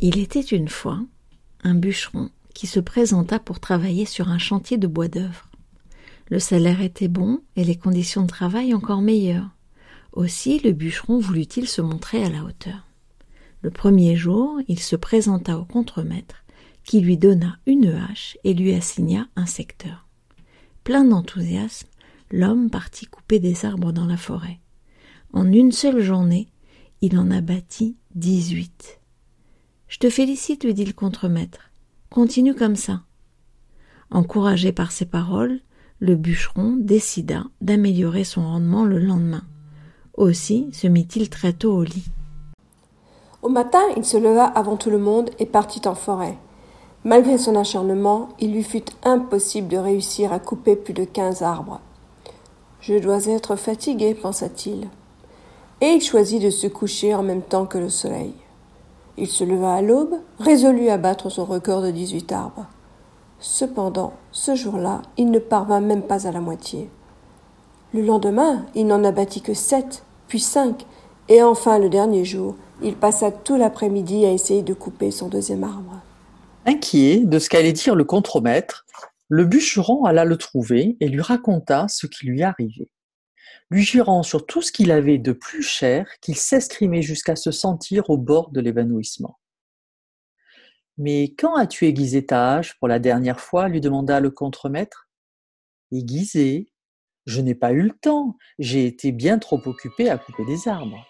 Il était une fois un bûcheron qui se présenta pour travailler sur un chantier de bois d'œuvre. Le salaire était bon et les conditions de travail encore meilleures. Aussi le bûcheron voulut-il se montrer à la hauteur. Le premier jour, il se présenta au contremaître, qui lui donna une hache et lui assigna un secteur. Plein d'enthousiasme, l'homme partit couper des arbres dans la forêt. En une seule journée, il en abattit dix-huit. Je te félicite, lui dit le contremaître. Continue comme ça. Encouragé par ces paroles, le bûcheron décida d'améliorer son rendement le lendemain. Aussi se mit-il très tôt au lit. Au matin, il se leva avant tout le monde et partit en forêt. Malgré son acharnement, il lui fut impossible de réussir à couper plus de quinze arbres. Je dois être fatigué, pensa-t-il. Et il choisit de se coucher en même temps que le soleil. Il se leva à l'aube, résolu à battre son record de dix-huit arbres. Cependant, ce jour-là, il ne parvint même pas à la moitié. Le lendemain, il n'en abattit que sept, puis cinq, et enfin le dernier jour, il passa tout l'après-midi à essayer de couper son deuxième arbre. Inquiet de ce qu'allait dire le contremaître, le bûcheron alla le trouver et lui raconta ce qui lui arrivait lui jurant sur tout ce qu'il avait de plus cher qu'il s'escrimait jusqu'à se sentir au bord de l'évanouissement. Mais quand as-tu aiguisé ta hache pour la dernière fois? lui demanda le contremaître. Aiguisé Je n'ai pas eu le temps, j'ai été bien trop occupé à couper des arbres.